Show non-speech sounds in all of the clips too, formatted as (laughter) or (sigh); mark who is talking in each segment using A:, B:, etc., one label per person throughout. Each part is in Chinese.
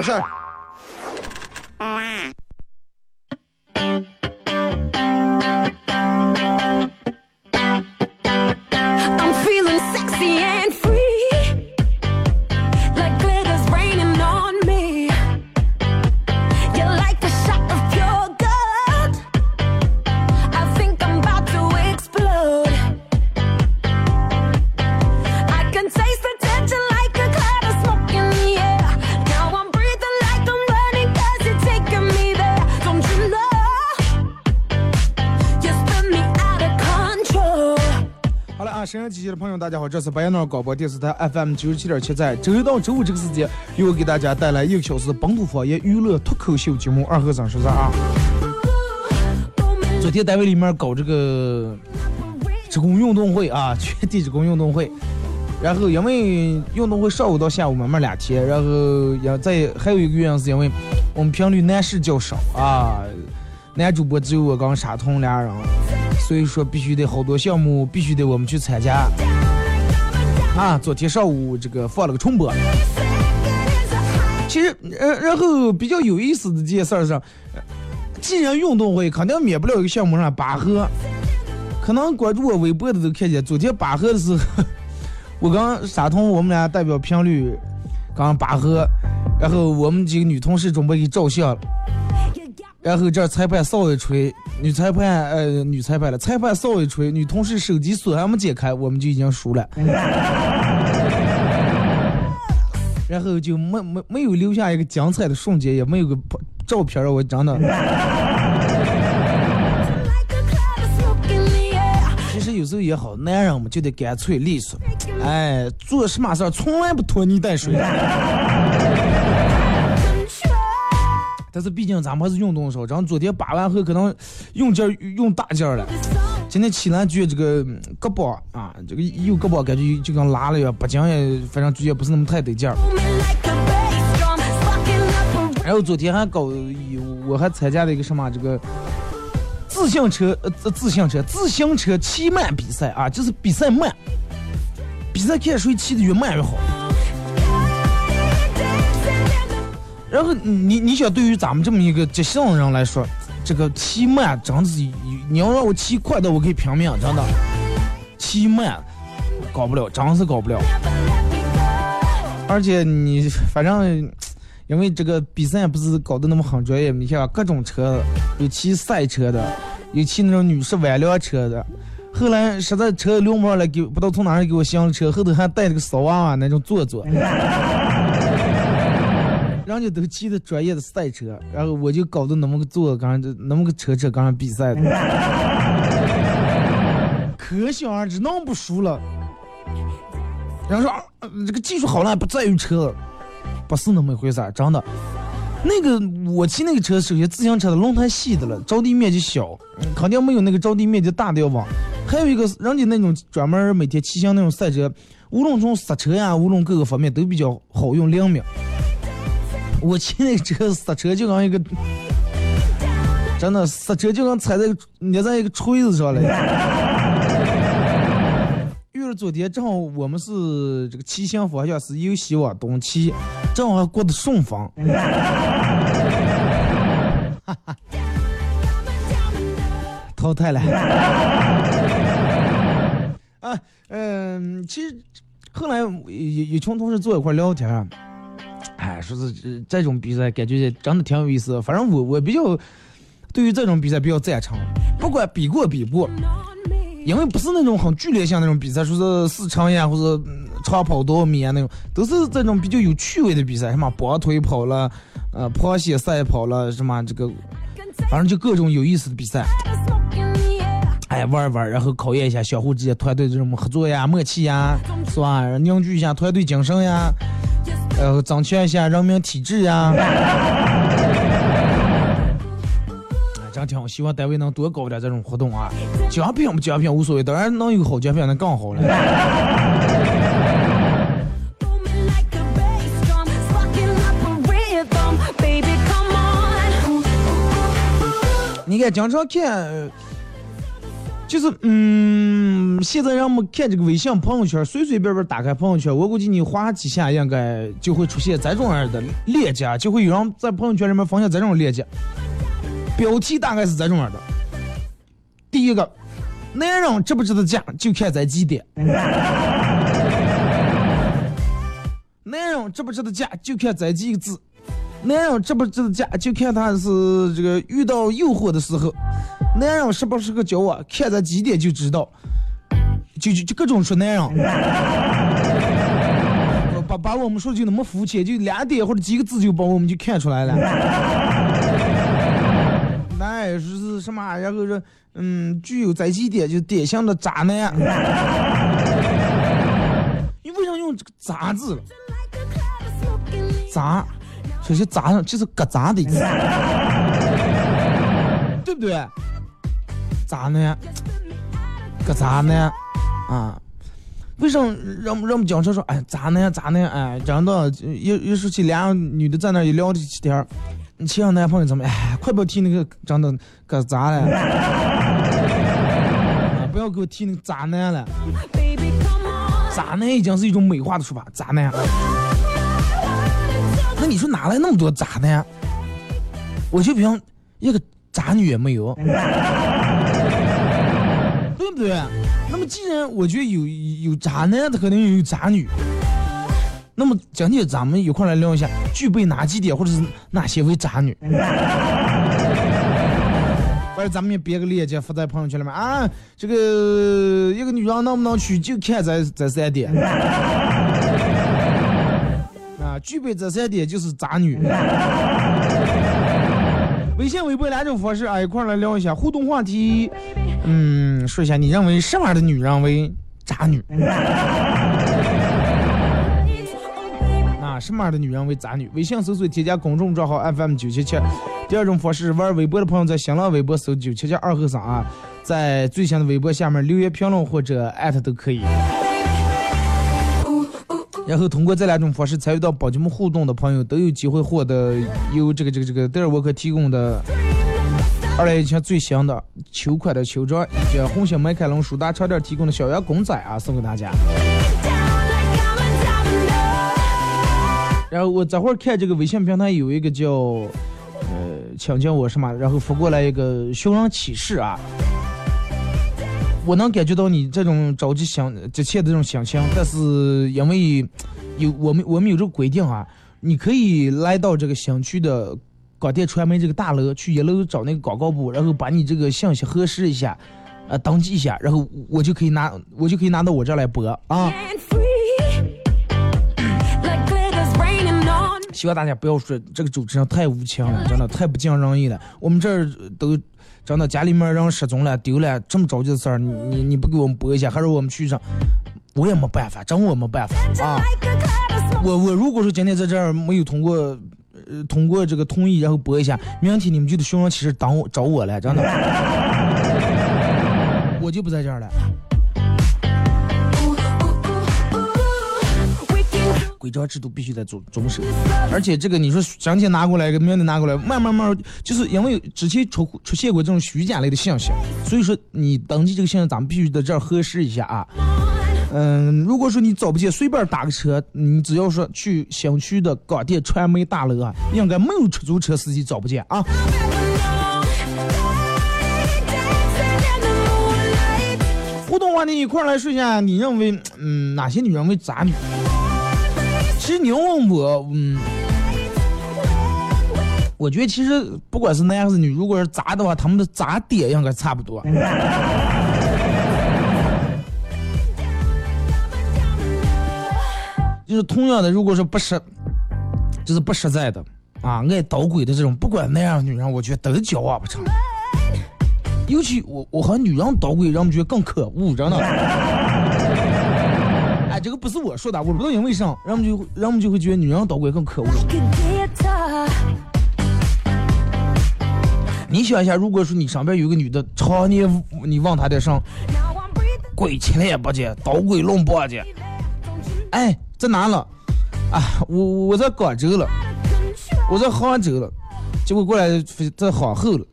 A: 说大家好，这是白杨脑广播电视台 FM 九十七点七，在周一到周五这个时间，又给大家带来一个小时的本土方言娱乐脱口秀节目《二和尚说事》啊。昨天单位里面搞这个职工运动会啊，(laughs) 全体职工运动会。然后因为运动会上午到下午慢慢两天，然后也在还有一个原因是因为我们频率男士较少啊，男主播只有我跟沙彤俩人，所以说必须得好多项目必须得我们去参加。啊，昨天上午这个放了个重播。其实，然然后比较有意思的一件事儿是，既然运动会肯定免不了一个项目上拔河，可能关注我微博的都看见，昨天拔河的时候，(laughs) 我跟沙彤我们俩代表频率刚拔河，然后我们几个女同事准备给照相。然后这裁判哨一吹，女裁判呃女裁判了，裁判哨一吹，女同事手机锁还没解开，我们就已经输了。(laughs) 然后就没没没有留下一个精彩的瞬间，也没有个照片儿，我真的。其实有时候也好，男人嘛就得干脆利索，哎，做什么事儿从来不拖泥带水。但是毕竟咱们还是运动少，然后昨天拔完后可能用劲用大劲了。今天起来觉这个胳膊啊，这个右胳膊感觉就跟拉了一样，不讲也反正觉也不是那么太得劲儿。然后昨天还搞，我还参加了一个什么这个自行车呃自自行车自行车骑慢比赛啊，就是比赛慢，比赛看谁骑的越慢越好。然后你你想，对于咱们这么一个急性人来说，这个骑慢真是，你要让我骑快的，我可以拼命，真的。骑慢搞不了，真是搞不了。而且你反正，因为这个比赛不是搞得那么很专业，你像各种车，有骑赛车的，有骑那种女士弯梁车的。后来实在车流氓了，给不知道从哪儿给我相了车，后头还带了个骚娃娃那种坐坐。人家都骑的专业的赛车，然后我就搞的那么个坐，刚上那么个车车刚上比赛的，(laughs) 可想而知，能不熟了。然后说、啊这个技术好烂不在于车，不是那么一回事儿，真的。那个我骑那个车，首先自行车的轮胎细的了，着地面积小，肯定没有那个着地面积大的要稳。还有一个，人家那种专门每天骑行那种赛车，无论从刹车呀，无论各个方面都比较好用灵敏。我骑那个车刹车就跟一个，真的刹车就跟踩在捏在一个锤子上了。遇了昨天正好我们是这个骑行方向是由西往东骑，正好过的顺风。(laughs) 淘汰了。啊，嗯，其实后来有有群同事坐一块聊天儿，哎，说是这这种比赛感觉真的挺有意思。反正我我比较对于这种比赛比较赞成，不管比过比不，因为不是那种很剧烈性那种比赛，说是四乘呀或者长跑多少米啊那种，都是这种比较有趣味的比赛，什么绑腿跑了，呃，螃蟹赛跑了，什么这个，反正就各种有意思的比赛。哎，玩一玩，然后考验一下相互之间团队这种合作呀、默契呀，是吧？凝聚一下团队精神呀。然后增强一下人民体质呀。(laughs) 哎这样挺好，希望单位能多搞点这种活动啊。奖品不奖品无所谓，当然能有好奖品那更好了。(laughs) 你看，经常看，呃就是嗯，现在让我们看这个微信朋友圈，随随便便打开朋友圈，我估计你划几下，应该就会出现这种样的链接，就会有人在朋友圈里面分享这种链接。标题大概是这种样的：第一个，男人值不值得嫁，就看在几点；(laughs) 男人值不值得嫁，就看这几个字。男人值不值得嫁，就看他是这个遇到诱惑的时候，男人是不是个叫我，看这几点就知道，就就就各种说男人，(laughs) 把把我们说就那么肤浅，就两点或者几个字就把我们就看出来了。(laughs) 那也是什么？然后说，嗯，具有在几点就典型的渣男。(laughs) 你为啥用这个“渣”字了？渣，首先渣上就是疙瘩的意思，对不对？渣男，个渣男啊！为什么让让我们讲车说，哎，渣男渣男，哎，真的，一一说起俩女的在那一聊起天，你前男朋友怎么？哎，快不要提那个真的个渣了，啊，(laughs) 不要给我提那个渣男了，渣男已经是一种美化的说法，渣男。那你说哪来那么多渣男？我就凭一个渣女也没有，不对？那么既然我觉得有有渣男，他肯定有渣女。那么今天咱们一块来聊一下，具备哪几点，或者是哪些为渣女？(laughs) 或者咱们也别个链接发在朋友圈里面啊，这个一个女人能不能娶，就看这这三点。(laughs) 啊，具备这三点就是渣女。微信、微博两种方式啊，一块儿来聊一下互动话题。嗯，说一下你认为什么样的女人为渣女？啊，什么样的女人为渣女？微信搜索添加公众账号 FM 九七七。第二种方式，玩微博的朋友在新浪微博搜九七七二和尚啊，在最新的微博下面留言评论或者艾特都可以。然后通过这两种方式参与到宝节目互动的朋友，都有机会获得由这个这个这个德尔沃克提供的二零一七最新的秋款的秋装，以及红星美凯龙舒达超店提供的小羊公仔啊，送给大家。然后我这会儿看这个微信平台有一个叫呃请叫我什么，然后发过来一个寻人启事啊。我能感觉到你这种着急想急切的这种心情，但是因为有我们我们有这个规定啊，你可以来到这个小区的广电传媒这个大楼，去一楼找那个广告部，然后把你这个信息核实一下，呃，登记一下，然后我就可以拿我就可以拿到我这儿来播啊。(laughs) 希望大家不要说这个主持人太无情了，真的太不尽人意了。我们这儿都真的家里面人失踪了、丢了，这么着急的事儿，你你你不给我们播一下，还是我们去上，我也没办法，真我没办法啊。我我如果说今天在这儿没有通过，呃，通过这个同意，然后播一下，明天你们就得寻人启事等我找我了，真的，(laughs) 我就不在这儿了。规章制度必须得遵遵守，而且这个你说今天拿过来，一个明天拿过来，慢慢慢，就是因为之前出出现过这种虚假类的信息，所以说你登记这个信息，咱们必须在这儿核实一下啊。嗯，如果说你找不见，随便打个车，你只要说去小区的广电传媒大楼啊，应该没有出租车司机找不见啊。互动话题一块来说一下，你认为嗯哪些女人为渣女？其实你要问我，嗯，我觉得其实不管是男还是女，如果是渣的话，他们的渣点应该差不多。就是同样的，如果说不实，就是不实在的啊，爱捣鬼的这种，不管男人女人，我觉得都交往不成。尤其我我和女人捣鬼，让我们觉得更可恶，真的。这个不是我说的，我不知道因为啥，人们就会人们就会觉得女人捣鬼更可恶。你想一下，如果说你身边有个女的，常年你问她点上鬼吃了也不见，捣鬼弄不见，哎，在哪了？啊，我我在广州了，我在杭州了，结果过来在皇后了，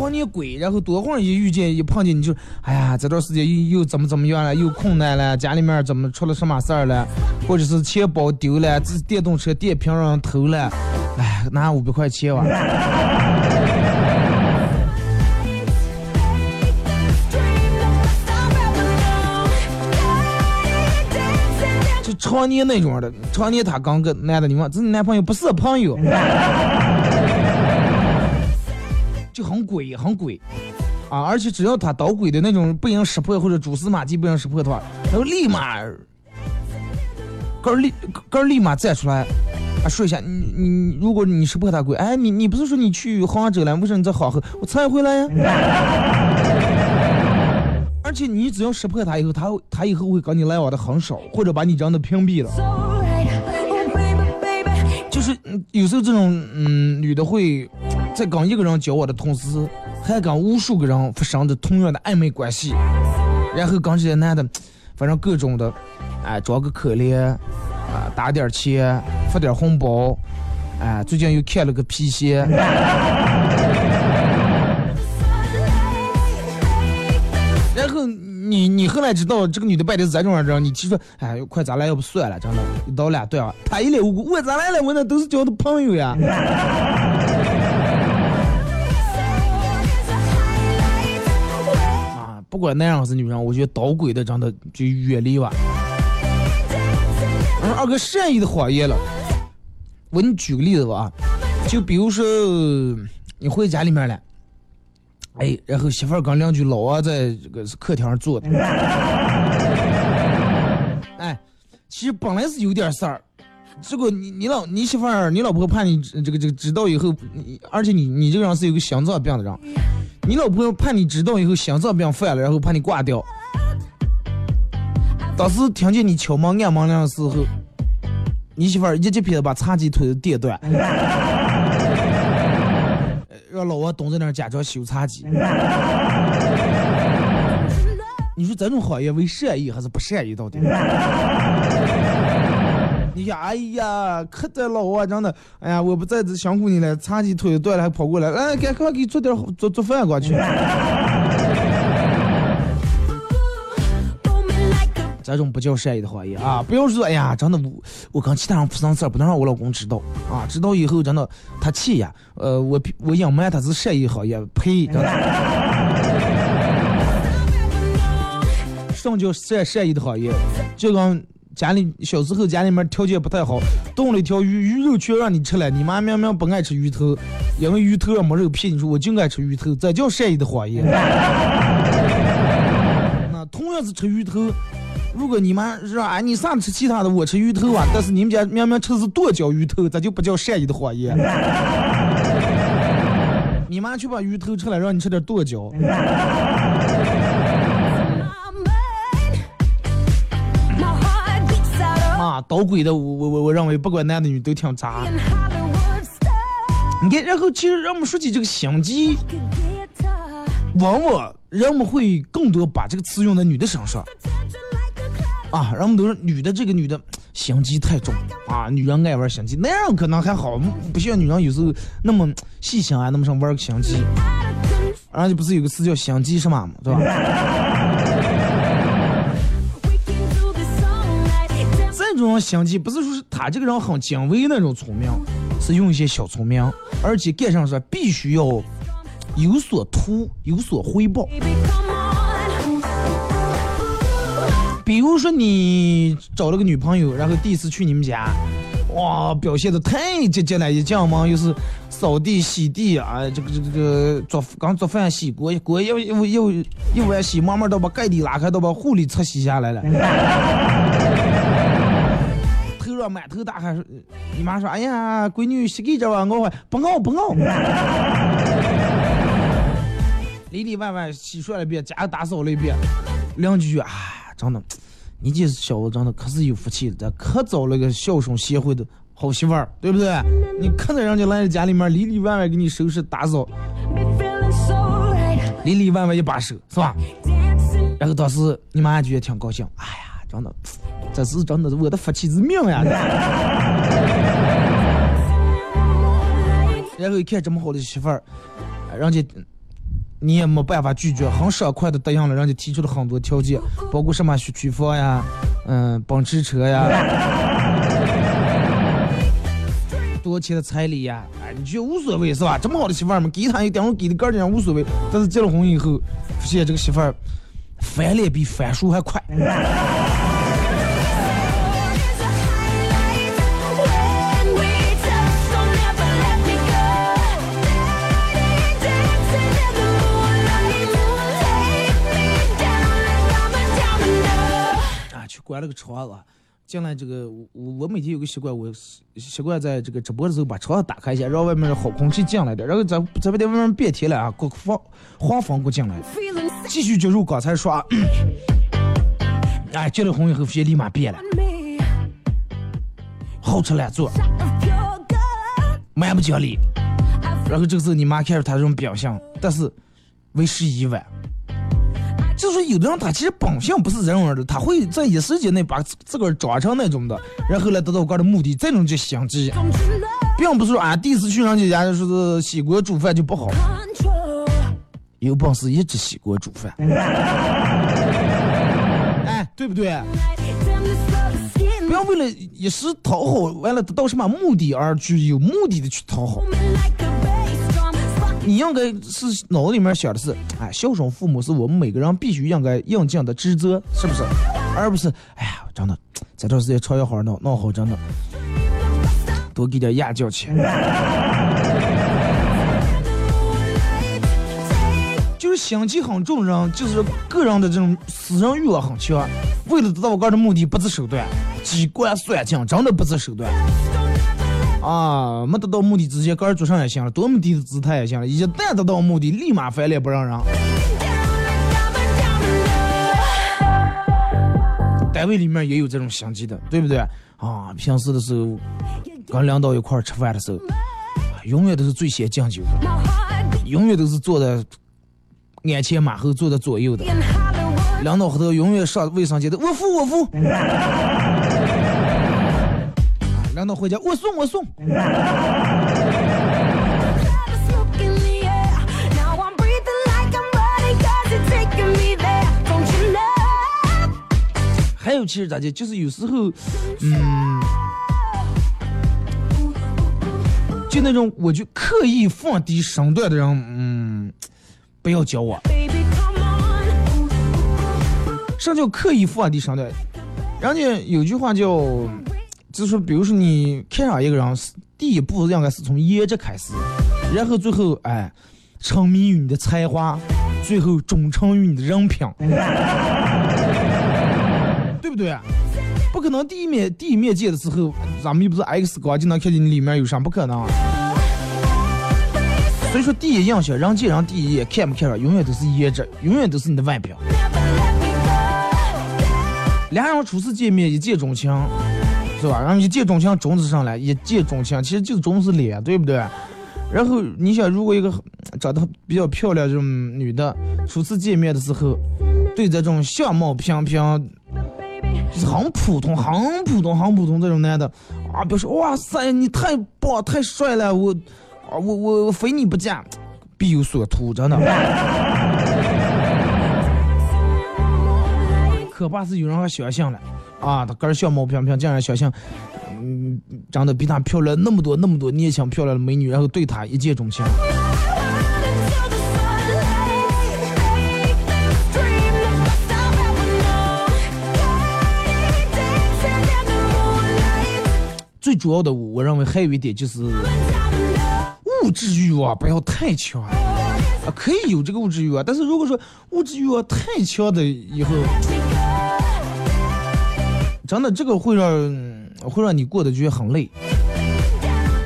A: 常年鬼，然后多会儿一遇见一碰见你就，哎呀，这段时间又又怎么怎么样了，又困难了，家里面怎么出了什么事儿了，或者是钱包丢了，自电动车电瓶让人偷了，哎，拿五百块钱哇。就常年那种的，常年他刚跟男的，你问这是男朋友不是朋友，就很鬼很鬼啊！而且只要他捣鬼的那种不让识破或者蛛丝马迹不让识破的话，然后立马哥儿立哥儿立马站出来啊说一下，你你如果你识破他鬼，哎你你不是说你去杭州了，为什么你在杭州？我才回来呀。(laughs) 而且你只要识破他以后，他他以后会跟你来往的很少，或者把你真的屏蔽了。
B: Oh.
A: 就是嗯有时候这种嗯女的会在跟一个人交往的同时，还跟无数个人发生着同样的暧昧关系，然后跟这些男的，(tsk) 反正各种的，哎，装个可怜，啊，打点钱，发点红包，哎，最近又看了个皮鞋，(laughs) 然后你你后来知道这个女的拜的是这种人，你提出哎，快咱俩要不算了，真的，一刀两断啊！他一脸无辜，我咋来了？我那都是交的朋友呀。不管男人还是女人，我觉得捣鬼的真的就远离吧。而二哥善意的谎言了，我给你举个例子吧，就比如说你回家里面了。哎，然后媳妇儿跟邻居老王在这个客厅上坐的，(laughs) 哎，其实本来是有点事儿，这个你你老你媳妇儿你老婆怕你这个这个知道以后，你而且你你这个人是有个心脏病的人，你老婆怕你知道以后心脏病犯了，然后怕你挂掉。当时听见你敲门按门铃的时候，你媳妇儿一记劈子把茶几腿都跌断。(laughs) 让老王蹲在那儿假装修茶几。(laughs) 你说这种行业为善意还是不善意？到底？你想，哎呀，可得老啊真的，哎呀，我不在这辛苦你了，茶几腿断了还跑过来，来，赶快给你做点做做饭过去。这种不叫善意的谎言啊！不要说，哎呀，真的我我跟其他人发生事儿，不能让我老公知道啊！知道以后真的他气呀，呃，我我隐瞒他是善意行业，呸！真的。什么叫善善意的谎言？就跟家里小时候家里面条件不太好，炖了一条鱼，鱼肉全让你吃了，你妈明明不爱吃鱼头，因为鱼头上没肉片，你说我就爱吃鱼头，这叫善意的谎言。(laughs) 那同样是吃鱼头，如果你妈说啊你啥吃其他的，我吃鱼头啊，但是你们家明明吃的是剁椒鱼头，这就不叫善意的谎言。(laughs) 你妈去把鱼头吃了，让你吃点剁椒。捣鬼的，我我我我认为不管男的女都挺渣。你看，然后其实让我们说起这个心机，往往人们会更多把这个词用在女的身上啊，人们都说女的这个女的心机太重啊，女人爱玩心机，男人可能还好，不像女人有时候那么细心啊，那么想玩个心机。然后就不是有个词叫心机什么嘛，对吧？种心机不是说是他这个人很精微那种聪明，是用一些小聪明，而且干上说必须要有所图，有所回报。比如说你找了个女朋友，然后第一次去你们家，哇，表现的太积极了，一进门又是扫地、洗地啊，这个这个这个做刚做饭洗锅，锅又又又又碗洗，慢慢都把盖底拉开，都把护理擦洗下来了。(laughs) 满头大汗，说你妈说：“哎呀，闺女洗给着吧，我会不熬不熬。” (laughs) 里里外外洗涮了一遍，家打扫了一遍，邻居啊，真的，你这小子真的可是有福气的，可找了个孝顺贤惠的好媳妇儿，对不对？你看着人家来家里面里里外外给你收拾打扫，里里外外一把手，是吧？然后当时你妈觉得挺高兴，哎呀，真的，这是真的是我的福气之命呀。(laughs) 然后一看这么好的媳妇儿，人家你也没办法拒绝，很爽快的答应了，人家提出了很多条件，包括什么学区房呀，嗯，奔驰车呀，(laughs) 多钱的彩礼呀，哎，你觉得无所谓是吧？这么好的媳妇儿嘛，给她一点，我给的个儿点无所谓。但是结了婚以后，发现这个媳妇儿翻脸比翻书还快。关了个窗子。进来这个我我每天有个习惯，我习惯在这个直播的时候把窗子打开一下，让外面的好空气进来点，然后咱咱们在外面别提了啊，给我放黄风给我进来。继续进入刚才说啊，哎，结了婚以后，发现立马变了，好吃懒做，蛮不讲理。然后这个时候你妈看着他这种表象，但是为时已晚。就是，有的人他其实本性不是这样的，他会在一时间内把自个儿装成那种的，然后来达到个人的目的，这种就心机。并不是说啊，第一次去人家家说是洗锅煮饭就不好，有本事一直洗锅煮饭。哎，对不对？不要为了一时讨好，完了得到什么目的而去有目的的去讨好。你应该是脑子里面想的是，哎，孝顺父母是我们每个人必须应该应尽的职责，是不是？而不是，哎呀，真的，这段时间朝阳好闹闹好，真的，多给点压脚钱。就是心机很重人，就是个人的这种私人欲望很强，为了达到我个人的目的不择手段，机关算尽，真的不择手段。啊，没得到目的之前，个人做上也行了，多么低的姿态也行了，一旦得到目的，立马翻脸不让人。单位里面也有这种心机的，对不对？啊，平时的时候跟领导一块吃饭的时候，永远都是最先敬酒的，永远都是坐在鞍前马后，坐在左右的。领导后头永远上卫生间的，我服我服。难道回家？我送我送。还有其实咋的，就是有时候嗯。就那种我就刻意放低身段的人，嗯，不要教我。
B: 什
A: 么叫刻意放低身段？人家有句话叫。就是，比如说你看上一个人，是第一步应该是从颜值开始，然后最后哎，沉迷于你的才华，最后忠诚于你的人品，(laughs) 对不对？不可能第一面第一面见的时候，咱们又不是 X 光就能看见你里面有啥，不可能。所以说，第一印象，人见人第一眼看不看上，永远都是颜值，永远都是你的外表。俩人初次见面一见钟情，是吧？然后一见钟情，钟子上来，一见钟情，其实就是钟子脸，对不对？然后你想，如果一个长得比较漂亮这种女的，初次见面的时候，对这种相貌平平，就是很普通、很普通、很普通这种男的，啊，表示哇塞，你太棒、太帅了，我，啊，我我我非你不嫁，必有所图，真的。(laughs) 可怕是有人还相信了，啊，他个儿相貌平平，竟然相信，嗯，长得比他漂亮那么多那么多年轻漂亮的美女，然后对他一见钟情。最主要的，我认为还有一点就是物质欲望不要太强啊，可以有这个物质欲望，但是如果说物质欲望太强的以后，真的这个会让会让你过得觉得很累，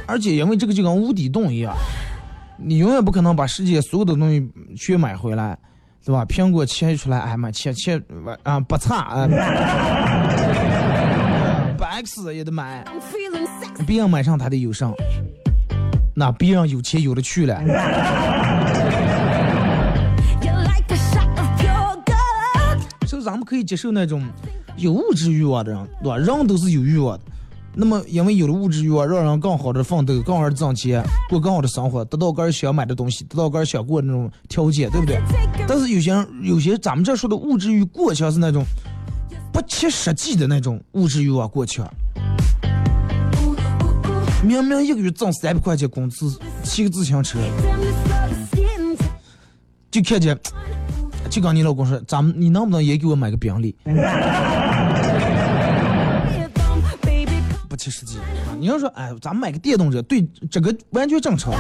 A: 而且因为这个就跟无底洞一样，你永远不可能把世界所有的东西全买回来，对吧？苹果切出来，哎妈，切切啊不差啊，不 X 也得买.别人买上他的有上，那别人有钱有的去了。所以咱们可以接受那种有物质欲望的人，对吧？人都是有欲望的。那么，因为有了物质欲望，让人更好的奋斗，更好的挣钱，过更好的生活，得到个人想买的东西，得到个人想过的那种条件，对不对？但是有些人，有些咱们这说的物质欲过强是那种不切实际的那种物质欲望过强。明明一个月挣三百块钱工资，骑个自行车.就看见，就跟你老公说，咱们你能不能也给我买个宾利？不切实际啊！你要说，哎，咱们买个电动车，对这个完全正常。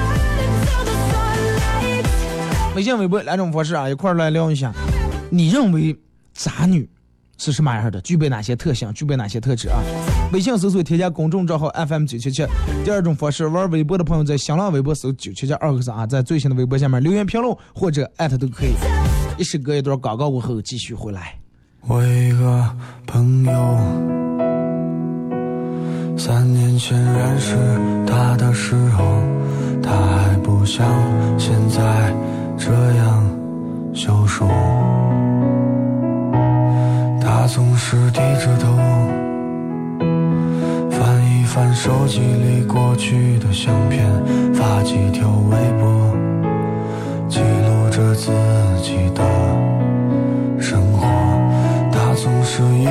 A: 微信、微博两种方式啊，一块儿来聊一下。你认为渣女是什么样的？具备哪些特性？具备哪些特质啊？微信搜索添加公众账号 FM 九七七。第二种方式，玩微博的朋友在新浪微博搜九七七二 x 啊，在最新的微博下面留言评论或者艾特都可以。一首歌一段广告过后继续回来。
C: 我一个朋友，三年前认识他的时候，他还不像现在这样消瘦。他总是低着头，翻一翻手机里过去的相片，发几条微博，记录着自己的生活。他总是一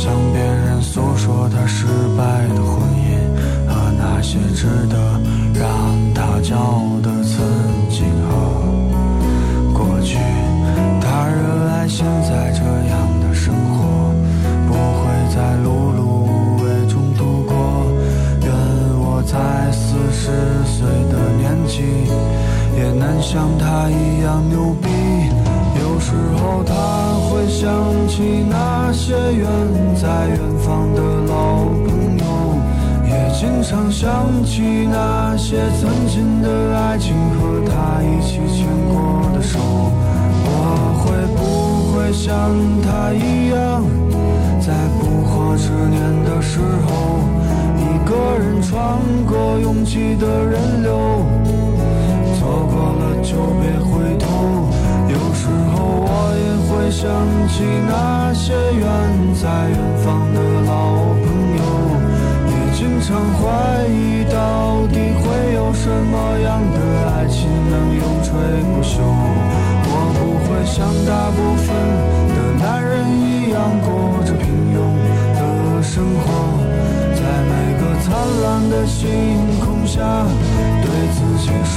C: 向别人诉说他失败的婚姻和那些值得让他骄傲的曾经和。过去，他热爱现在这样的生活，不会在碌碌无为中度过。愿我在四十岁的年纪，也能像他一样牛逼。时候他会想起那些远在远方的老朋友。也经常想起那些曾经的爱情和他一起牵过的手。我会不会像他一样，在不惑之年的时候，一个人穿过拥挤的人流？错过了就别回头。有时候我也会想起那些远在远方的老朋友。也经常怀疑，到底会有什么样的爱情能永垂不朽？我不会像大部分的男人一样过着平庸的生活，在每个灿烂的星空下，对自己说：“，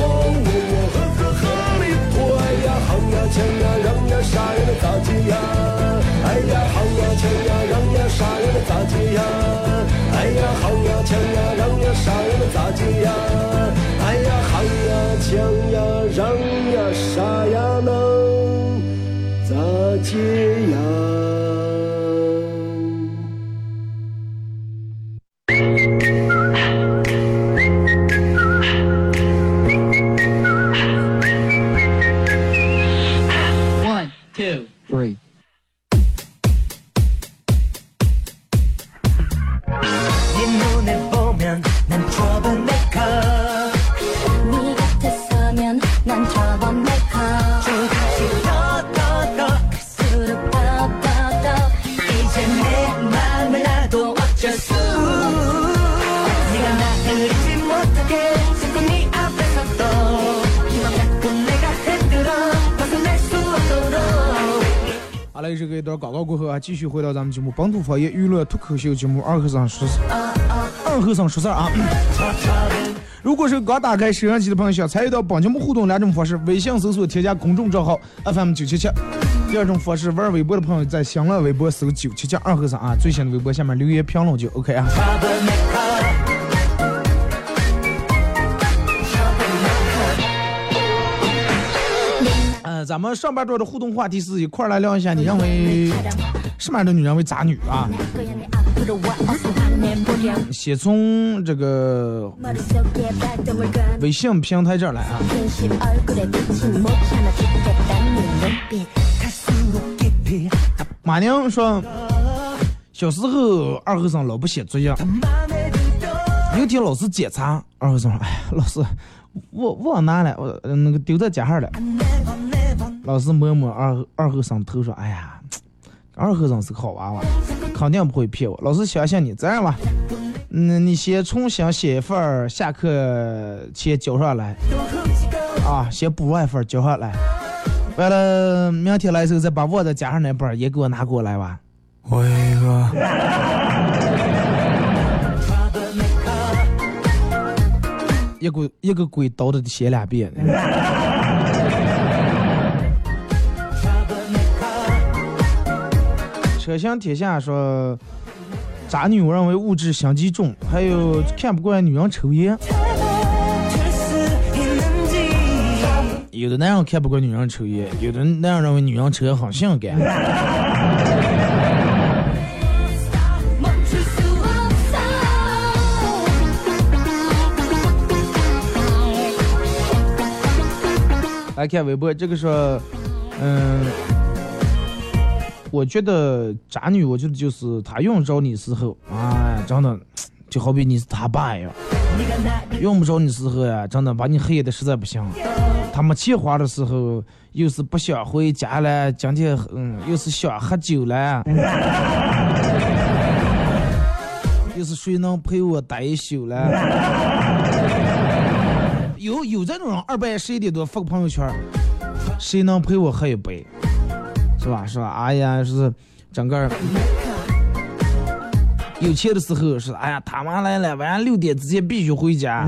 B: 抢呀，让呀，杀呀，那咋接呀？哎呀，行呀，抢呀，让呀，杀呀，那咋接呀？哎呀，行呀，抢呀，让呀，杀呀，那咋接呀？哎呀，行
A: 呀，抢呀，让呀，杀呀，那咋接呀？继续回到咱们节目本土方言娱乐脱口秀节目二和尚说事二和尚说事儿啊。如果是刚打开摄像机的朋友，想参与到本节目互动两种方式：微信搜索添加公众账号 FM 九七七；第二种方式，玩微博的朋友在新浪微博搜九七七二和尚啊，最新的微博下面留言评论就 OK 啊。呃，咱们上半段的互动话题是一块儿来聊一下，你认为什么样的女人为渣女啊？先从这个微信平台这儿来啊。马宁说，小时候二和尚老不写作业，有天老师检查，二和尚说：“哎，老师，我我拿了，我那个丢在家上了。”老师摸摸二二和尚头说：“哎呀，二和尚是个好娃娃，肯定不会骗我。老师相信你，这样吧，嗯，你先重新写一份儿，下课前交上来，啊，先补完一份儿交上来。完了，明天来的时候再把我的加上那本儿也给我拿过来吧。”
C: 我有 (laughs) 一个
A: 一个一个鬼叨的写两遍。车行天下说，渣女我认为物质相极重，还有看不惯女人抽烟。有的男人看不惯女人抽烟，有的男人认为女人抽烟很性感。来看微博，这个说嗯。我觉得渣女，我觉得就是她用着你时候，哎，真的就好比你是她爸一样，用不着你时候呀，真的把你黑的实在不行。她没钱花的时候，又是不想回家了，今天嗯，又是想喝酒了，(laughs) 又是谁能陪我待一宿了。有有这种人，二半夜十一点多发个朋友圈，谁能陪我喝一杯？是吧？是吧？哎呀，是整个有钱的时候是，哎呀，他妈来了，晚上六点之前必须回家。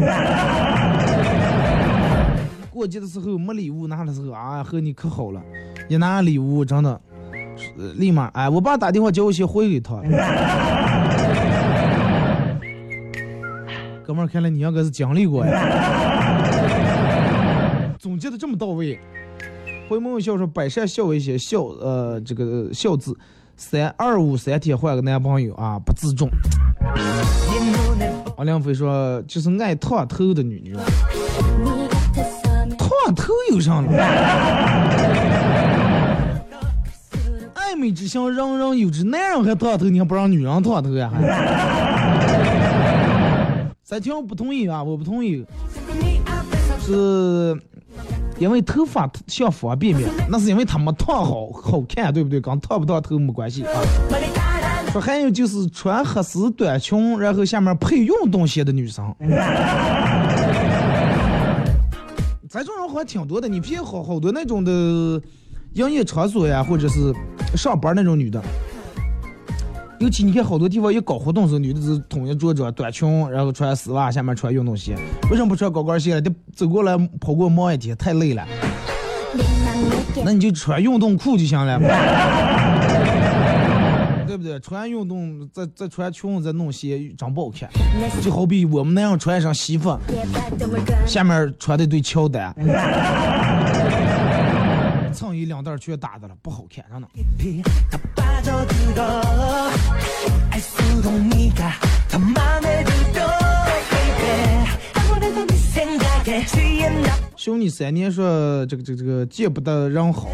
A: 过节的时候没礼物拿的时候，啊，和你可好了，一拿礼物真的，立马哎，我爸打电话叫我先回给他。哥们儿，看来你应该是经历过呀。总结的这么到位。回眸一笑说百善孝为先孝，呃，这个孝字三二五三天换个男朋友啊，不自重。王亮飞说就是爱烫头的女女，烫头有啥了？爱美之心，人人有之。男人还烫头，你还不让女人烫头呀？还？(laughs) 咱听我不同意啊，我不同意。是因为头发像方便面，(laughs) 那是因为他们烫好好看，对不对？跟烫不烫头没关系啊。说还有就是穿黑丝短裙，然后下面配运动鞋的女生。咱这种人还挺多的，你别好好多那种的营业场所呀，或者是上班那种女的。尤其你看好多地方一搞活动的时候，女的是统一着着短裙，然后穿丝袜，下面穿运动鞋。为什么不穿高跟鞋了？得走过来跑过忙一天，太累了。那你就穿运动裤就行了，对不对？穿运动再再穿裙子再弄鞋，真不好看。就好比我们那样穿上西服，下面穿的对乔丹，蹭一两袋全打的了，不好看
D: 着呢。
A: 兄弟三年说这个这个这个见不得人好，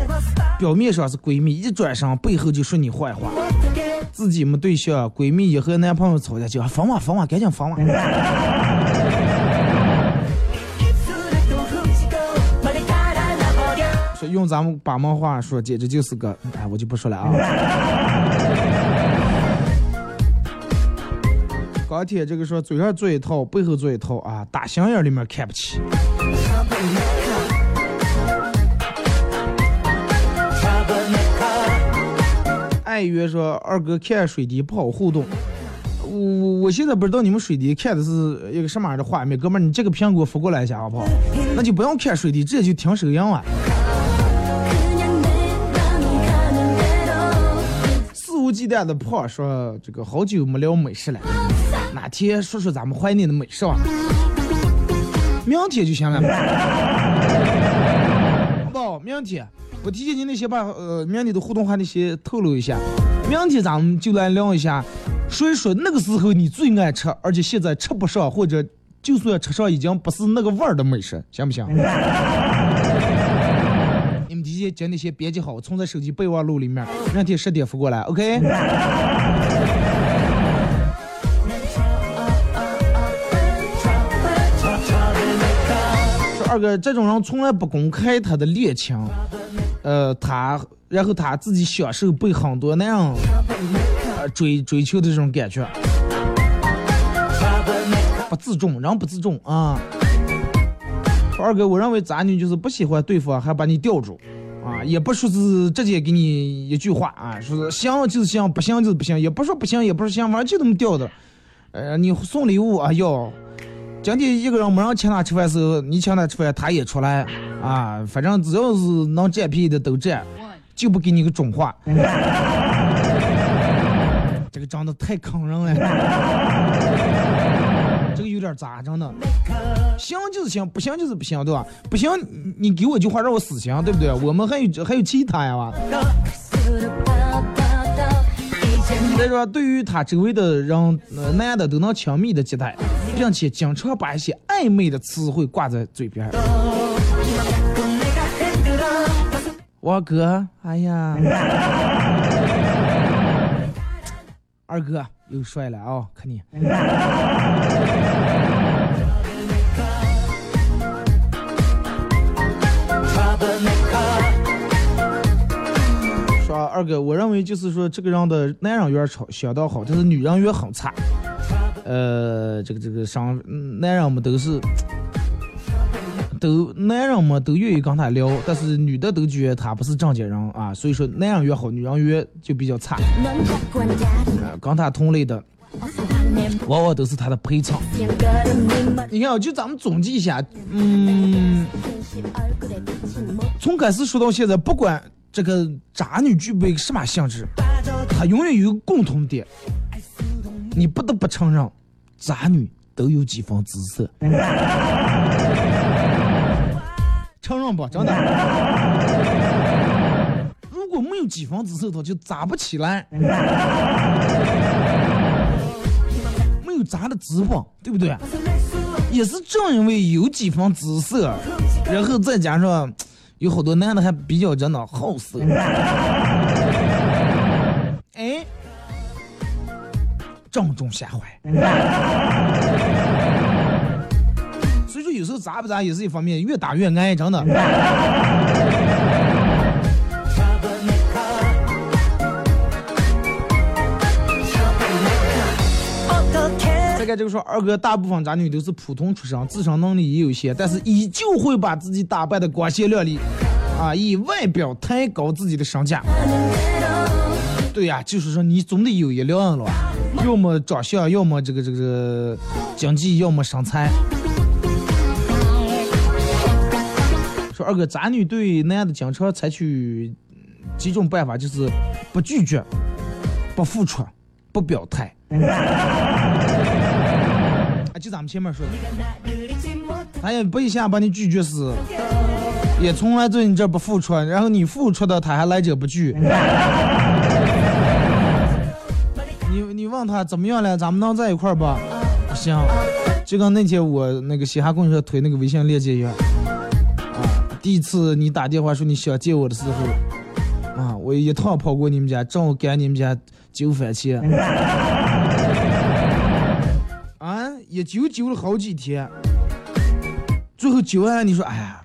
A: 表面上是闺蜜，一转身背后就说你坏话。自己没对象，闺蜜也和男朋友吵架，就要分吧分吧，赶紧分吧。用咱们巴门话说，简直就是个……哎，我就不说了啊。(laughs) 高铁这个说嘴上做一套，背后做一套啊，打心眼里面看不起。爱约说二哥看水滴不好互动，我我现在不知道你们水滴看的是一个什么样的画面，哥们儿你这个苹果扶过来一下好不好？那就不用看水滴，直接就听声音了。无忌惮的胖说这个好久没聊美食了，哪天说说咱们怀念的美食吧？明天就行了，(laughs) 不？明天我提醒你那些把呃明天的互动话题先透露一下，明天咱们就来聊一下，说一说那个时候你最爱吃，而且现在吃不上或者就算吃上已经不是那个味儿的美食，行不行？你们提前将那些编辑好，存在手机备忘录里面，明天十点发过来，OK？说二哥，这种人从来不公开他的恋情，呃，他然后他自己享受被很多男人呃追追求的这种感觉，不自重，人不自重啊。说二哥，我认为渣女就是不喜欢对方还把你吊住，啊，也不说是直接给你一句话啊，说是行就是行，不行就是不行，也不说不行，也不是行，反正就这么吊的。呃，你送礼物，哎呦，今天一个人没人请他吃饭的时候，你请他吃饭，他也出来啊，反正只要是能占便宜的都占，就不给你个准话。这个长得太坑人了，这 (laughs) 个有点咋着呢行就是行不行就是不行对吧？不行你给我句话让我死心对不对？我们还有还有其他呀吧再说对于他周围的人男的都能亲密的接待并且经常把一些暧昧的词汇挂在嘴边我哥哎呀。二哥又帅了啊！看你。说二哥，我认为就是说，这个人的男人缘超相当好，但是女人缘很差。呃，这个这个上男人们都是。都男人们都愿意跟他聊但是女的都觉得他不是正经人啊所以说男人越好女人越就比较差。啊跟他同类的往往都是他的陪衬你看就咱们总结一下嗯从开始说到现在不管这个渣女具备什么性质她永远有一个共同点你不得不承认渣女都有几分姿色。不？真的。(laughs) 如果没有几分姿色，他就渣不起来。(laughs) 没有砸的资本，对不对？也是正因为有几分姿色，然后再加上有好多男的还比较真的好色，(laughs) 哎，正中下怀。有时候砸不砸也是一方面，越打越挨真的。
D: 再
A: 看这个说，二哥大部分渣女都是普通出身，自身能力也有限，但是依旧会把自己打扮的光鲜亮丽，啊，以外表抬高自己的身价。对呀，就是说你总得有一辆了，要么长相，要么这个这个经济，要么身材。说二哥，渣女对男的经常采取几种办法，就是不拒绝、不付出、不表态。啊，就咱们前面说的，他也不一下把你拒绝死，也从来对你这不付出，然后你付出的他还来者不拒。你你问他怎么样了？咱们能在一块儿不？不行，就跟那天我那个嘻哈公社推那个微信链接一样。第一次你打电话说你想见我的时候，啊，我一趟跑过你们家，正好赶你们家揪饭钱。(laughs) 啊，一揪揪了好几天，最后揪完你说，哎呀，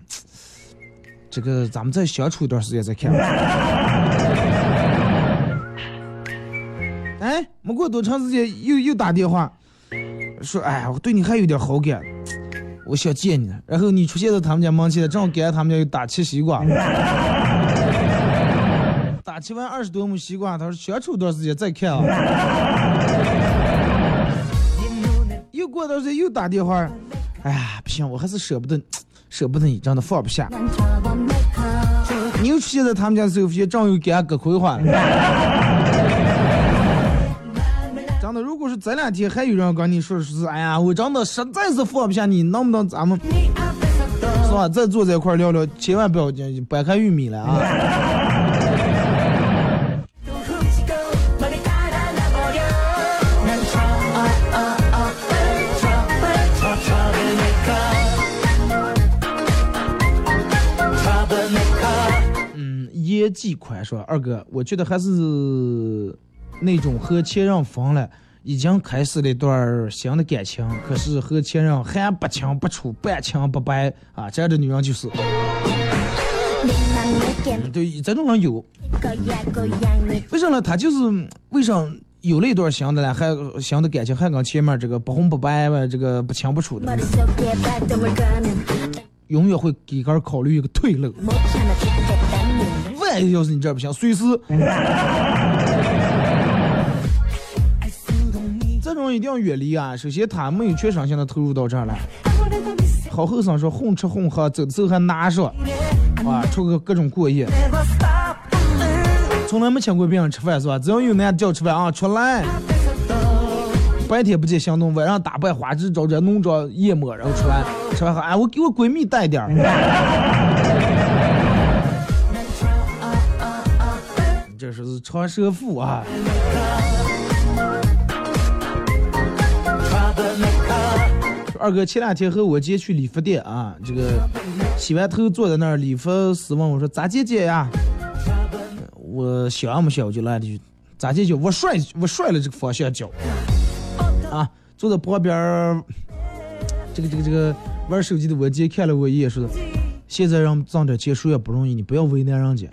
A: 这个咱们再相处一段时间再看。(laughs) 哎，没过多长时间又又打电话，说，哎呀，我对你还有点好感，我想见你。然后你出现在他们家门前，正好赶上他们家又打切西瓜。(laughs) 打切完二十多亩西瓜，他说相处多长时间再看啊。(laughs) 又过段时间又打电话，哎呀，不行，我还是舍不得，舍不得你，真的放不下。(laughs) 你又出现在他们家的时候，发现正又给俺搁葵花了。真的，如果是这两天还有人跟你说是，哎呀，我真的实在是放不下你，能不能咱们是吧？再坐在一块聊聊，千万不要掰开玉米了啊！嗯，业绩宽说，二哥，我觉得还是那种和前任分了，已经开始了一段新的感情，可是和前任还不清不楚、半清不白啊，这样的女人就是，嗯对，这种人有，为什么呢？他就是为什么有了一段新的了，还新的感情，还跟前面这个不红不白吧，这个不清不楚的，永远会给个人考虑一个退路。(laughs) 万一要是你这不行，随时。一定要远离啊！首先，他没有全身心的投入到这儿来。好后生说混吃混喝，走的时候还拿上，啊，出个各种过夜。从来没请过别人吃饭是吧？只要有男的叫吃饭啊，出来。白天不见行动，晚上打扮花枝招展，浓妆艳抹，然后出来吃完后，哎，我给我闺蜜带点儿。这是长舌妇啊！二哥前两天和我姐去理发店啊，这个洗完头坐在那儿，理发师问我说咋姐姐呀？我想也没想我就来了句咋姐姐？我甩我甩了这个方向脚啊！坐在旁边儿，这个这个这个玩手机的我姐看了我一眼，说的现在让挣点钱说也不容易，你不要为难人家。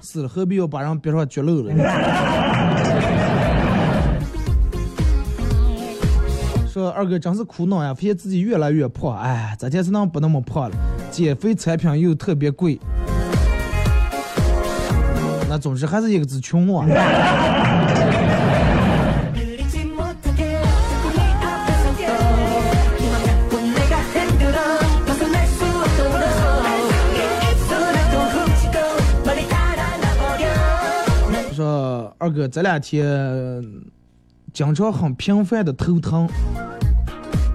A: 是了，何必要把人逼上绝路了？二哥真是苦恼呀，发现自己越来越胖，哎，咋才是能不那么胖了？减肥产品又特别贵，那总之还是一个字穷啊。说二哥这两天经常很频繁的头疼，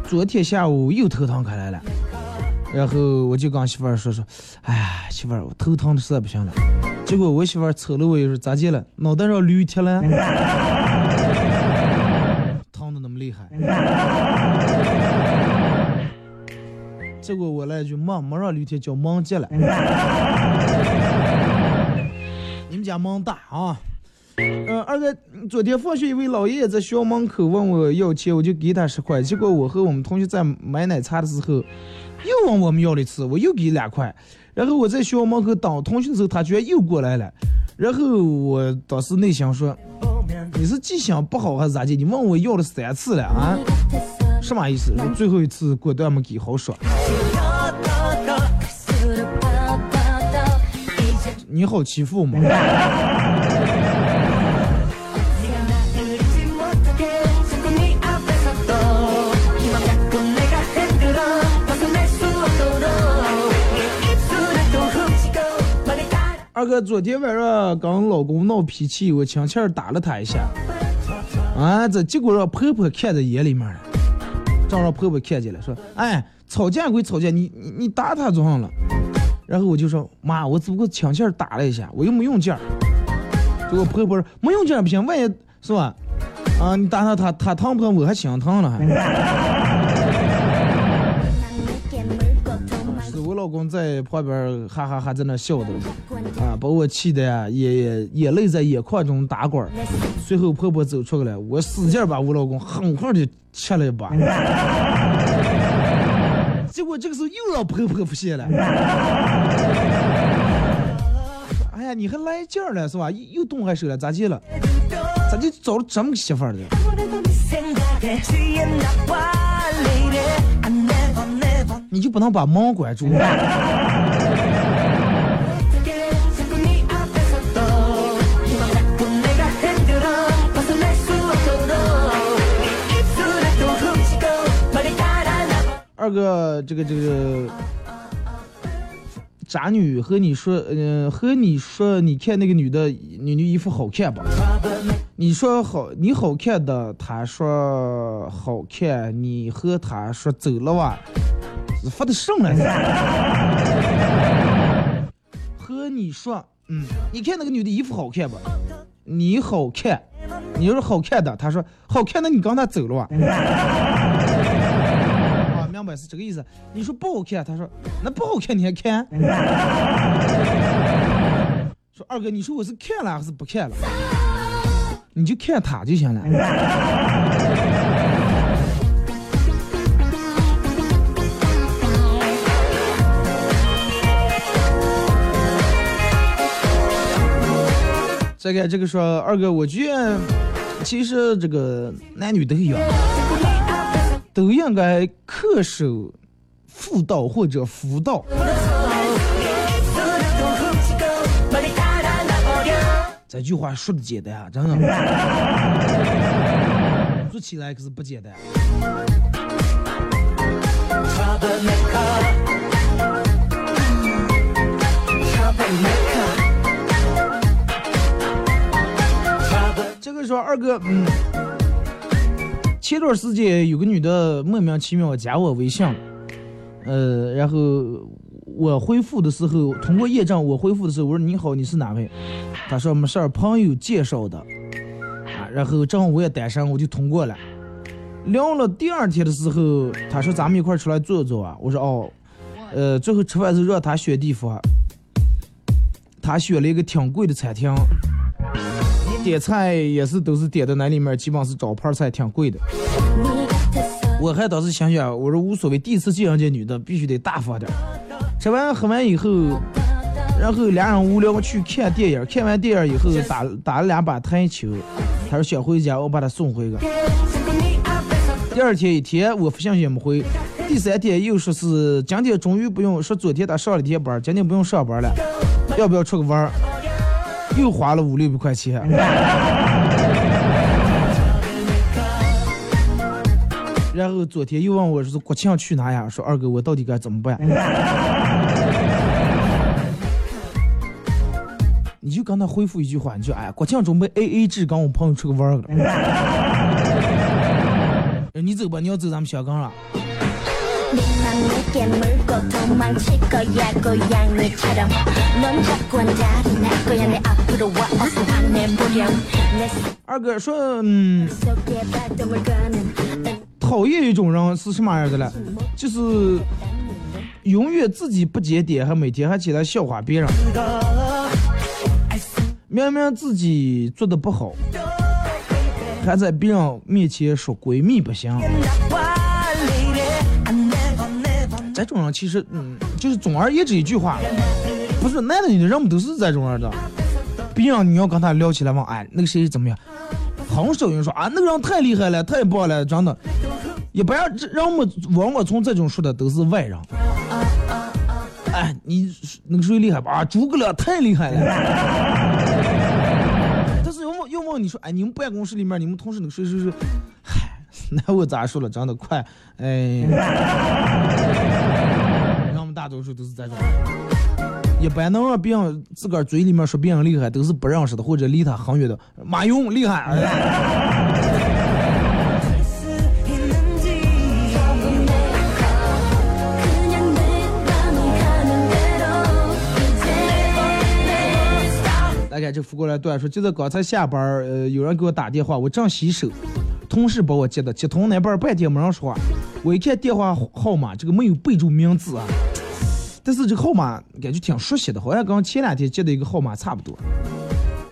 A: 昨天下午又头疼开来了，然后我就跟媳妇儿说说，哎呀，媳妇儿，我头疼的实在不行了。结果我媳妇儿瞅了我一说咋的了？脑袋上驴踢了，疼的那么厉害。结果我来一句忙没让驴踢叫忙极了。你们家忙大啊！呃，二哥，昨天放学一位老爷爷在学校门口问我要钱，我就给他十块。结果我和我们同学在买奶茶的时候，又问我们要了一次，我又给两块。然后我在学校门口等同学的时候，他居然又过来了。然后我当时内心说，你是记性不好还是咋地？你问我要了三次了啊，什么意思？说最后一次果断没给好爽。你好欺负吗？二哥昨天晚上跟老公闹脾气，我轻轻打了他一下，啊，这结果让婆婆看在眼里面了，正让婆婆看见了，说，哎，吵架归吵架，你你你打他做上了？然后我就说，妈，我只不过轻轻打了一下，我又没用劲儿。结果婆婆说，没用劲儿不行，万一是吧？啊，你打他，他他疼不疼？我还心疼了还。老公在旁边哈哈哈在那笑的，啊，把我气的呀，也眼泪在眼眶中打滚。随后婆婆走出来了，我使劲把我老公狠狠的掐了一把。(laughs) 结果这个时候又让婆婆发现了。(laughs) 哎呀，你还来劲儿了是吧？又又动还手了，咋地了？咋就找了这么个媳妇儿的？你就不能把猫管住。二哥，这个这个，渣女和你说，嗯、呃，和你说，你看那个女的女女衣服好看吧？你说好，你好看的，她说好看，你和她说走了哇？发的什么来和你说，嗯，你看那个女的衣服好看不？你好看，你要是好看的，他说好看的，你刚才走了哇。啊，明白是这个意思。你说不好看，他说那不好看你还看？说二哥，你说我是看了还是不看了？你就看他就行了。再看这个说二哥我觉得其实这个男女都一样。都应该恪守妇道或者夫道。这句话说的简单啊真的做起来可是不简单。trouble maker trouble maker 这个时候二哥，嗯，前段时间有个女的莫名其妙加我微信，呃，然后我回复的时候，通过验证我回复的时候，我说你好，你是哪位？她说没事儿，朋友介绍的，啊，然后正好我也单身，我就通过了。聊了第二天的时候，她说咱们一块儿出来坐坐啊，我说哦，呃，最后吃饭时候让她选地方，她选了一个挺贵的餐厅。点菜也是都是点的那里面，基本是招牌菜，挺贵的。我还当时想想，我说无所谓，第一次见人家女的，必须得大方点。吃完喝完以后，然后俩人无聊去看电影，看完电影以后打打了两把台球，他说想回家，我把他送回
D: 个。
A: 第二天一天我不信也没回，第三天又说是今天终于不用，说昨天他上了一天班，今天不用上班了，要不要出去玩？又花了五六百块钱。(laughs) 然后昨天又问我说国庆去哪呀？说二哥我到底该怎么办？(laughs) 你就跟他回复一句话，你就哎，国庆准备 A A 制，跟我朋友出去玩了。(laughs) 你走吧，你要走咱们香港了。
B: 네맘 내게 물고 도망칠 거야 고양이처럼 넌 자꾸 한다리 날 거야 내 앞으로 와 어서 화내보렴 내
A: 二哥说，嗯，
B: 속에 발동을 거는 은
A: 讨厌一种人是什么样的了？就是永远自己不检点，还每天还起来笑话别人。明明自己做的不好，还在别人面前说闺蜜不行。 这种人其实，嗯，就是总而言之一句话，不是男的女的人们都是这种人的。毕竟你要跟他聊起来嘛，哎，那个谁怎么样？很少有人说啊，那个人太厉害了，太棒了，真的。一般人让我们往往从这种说的都是外人。哎，你那个谁厉害吧？啊，诸葛亮太厉害了。但是要问要问你说，哎，你们办公室里面你们同事那个谁谁谁，嗨，那我咋说了？真的快，哎，大多数都是这种。一般能让别人自个儿嘴里面说别人厉害，都是不认识的或者离他很远的。马云厉害。大家看这福过来，对说，就在刚才下班，呃，有人给我打电话，我正洗手，同事把我接的，接通那边半天没人说话，我一看电话号码，这个没有备注名字啊。但是这个号码感觉挺熟悉的，好像跟前两天接的一个号码差不多。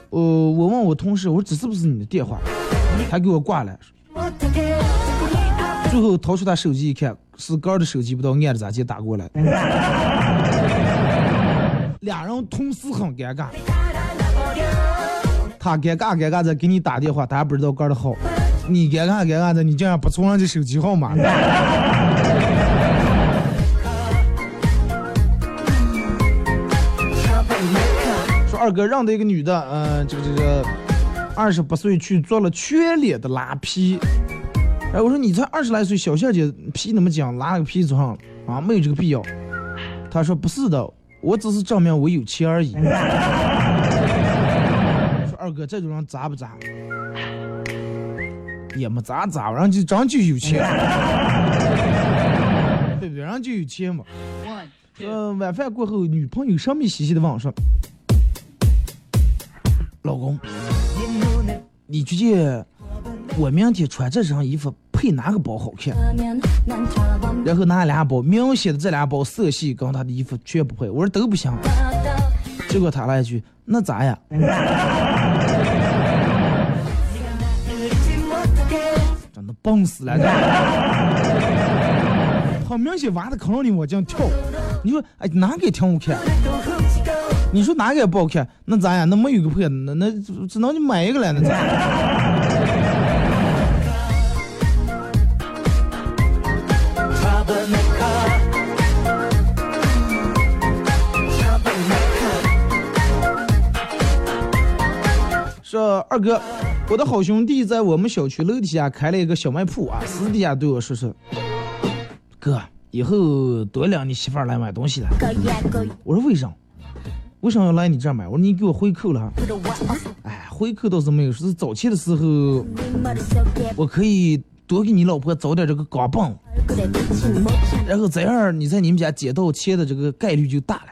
A: 呃，我问我同事，我说这是不是你的电话？他给我挂了。最后掏出他手机一看，是哥的手机，不知道按着咋接打过来。(laughs) 俩人同时很尴尬，他尴尬尴尬的给你打电话，他还不知道哥的号，你尴尬尴尬的，你竟然不存人家手机号码。二哥让的一个女的，呃，这个这个二十八岁去做了全脸的拉皮，哎，我说你才二十来岁，小小姐皮那么讲，拉了个皮做上啊，没有这个必要。他说不是的，我只是证明我有钱而已。说二哥这种人渣不渣？也没咋渣，人就真就有钱，对不对？人就有钱嘛。呃，晚饭过后，女朋友神秘兮兮的问我说：“老公，你去得我明天穿这身衣服配哪个包好看？然后拿俩包，明显的这俩包色系跟他的衣服全不配。我说都不行。结果他来一句：“那咋呀？”真的笨死了！很明显娃的坑里，我这样跳。你说，哎，哪个也挺好看？你说哪个也不好看，那咋样？那没有个破，那那只能你买一个了，那咋？说二哥，我的好兄弟在我们小区楼底下开了一个小卖铺啊，私底下对我说是，哥，以后多领你媳妇儿来买东西了。我说为啥？为什么要来你这儿买？我说你给我回扣了。哎，回扣倒是没有，是早期的时候，我可以多给你老婆找点这个钢
B: 棒，
A: 然后这样你在你们家捡到钱的这个概率就大了。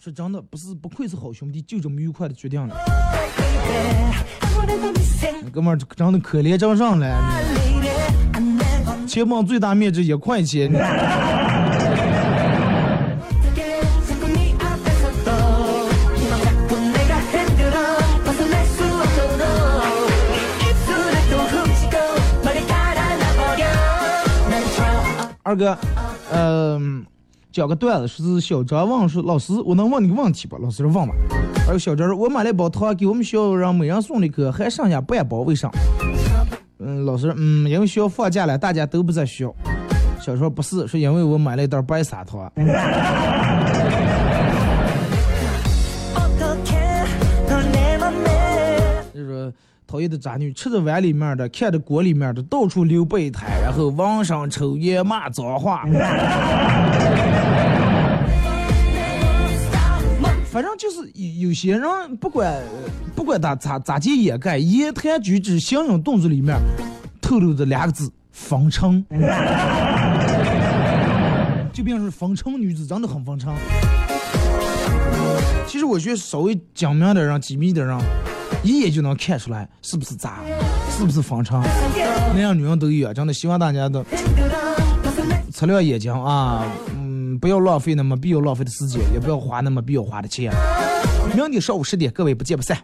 A: 说真的，不是不愧是好兄弟，就这么愉快的决定了。哥们儿，长得可怜，账上
D: 来，
A: 钱棒最大面值一块钱。哥，嗯、讲个段子，说是小张问说老师，我能问你个问题不？老师说问吧。还有小张说，我买了一包糖，给我们学校让每人送了一颗，还剩下半包，为啥？嗯，老师，嗯，因为学校放假了，大家都不在学校。小张说不是，是因为我买了一袋白砂糖。讨厌的渣女，吃着碗里面的，看着锅里面的，到处流备胎，然后网上抽烟骂脏话。(laughs) 反正就是有有些人不管不管他咋咋地掩盖，言谈举止、形容动作里面透露着两个字：风尘。(laughs) 就比方说风尘女子真的很风尘。其实我觉得稍微精明点人、机密点人，一眼就能看出来是不是渣，是不是方程，那样女人都有，真的希望大家都擦亮眼睛啊，嗯，不要浪费那么必要浪费的时间，也不要花那么必要花的钱。明天上午十点，各位不见不散。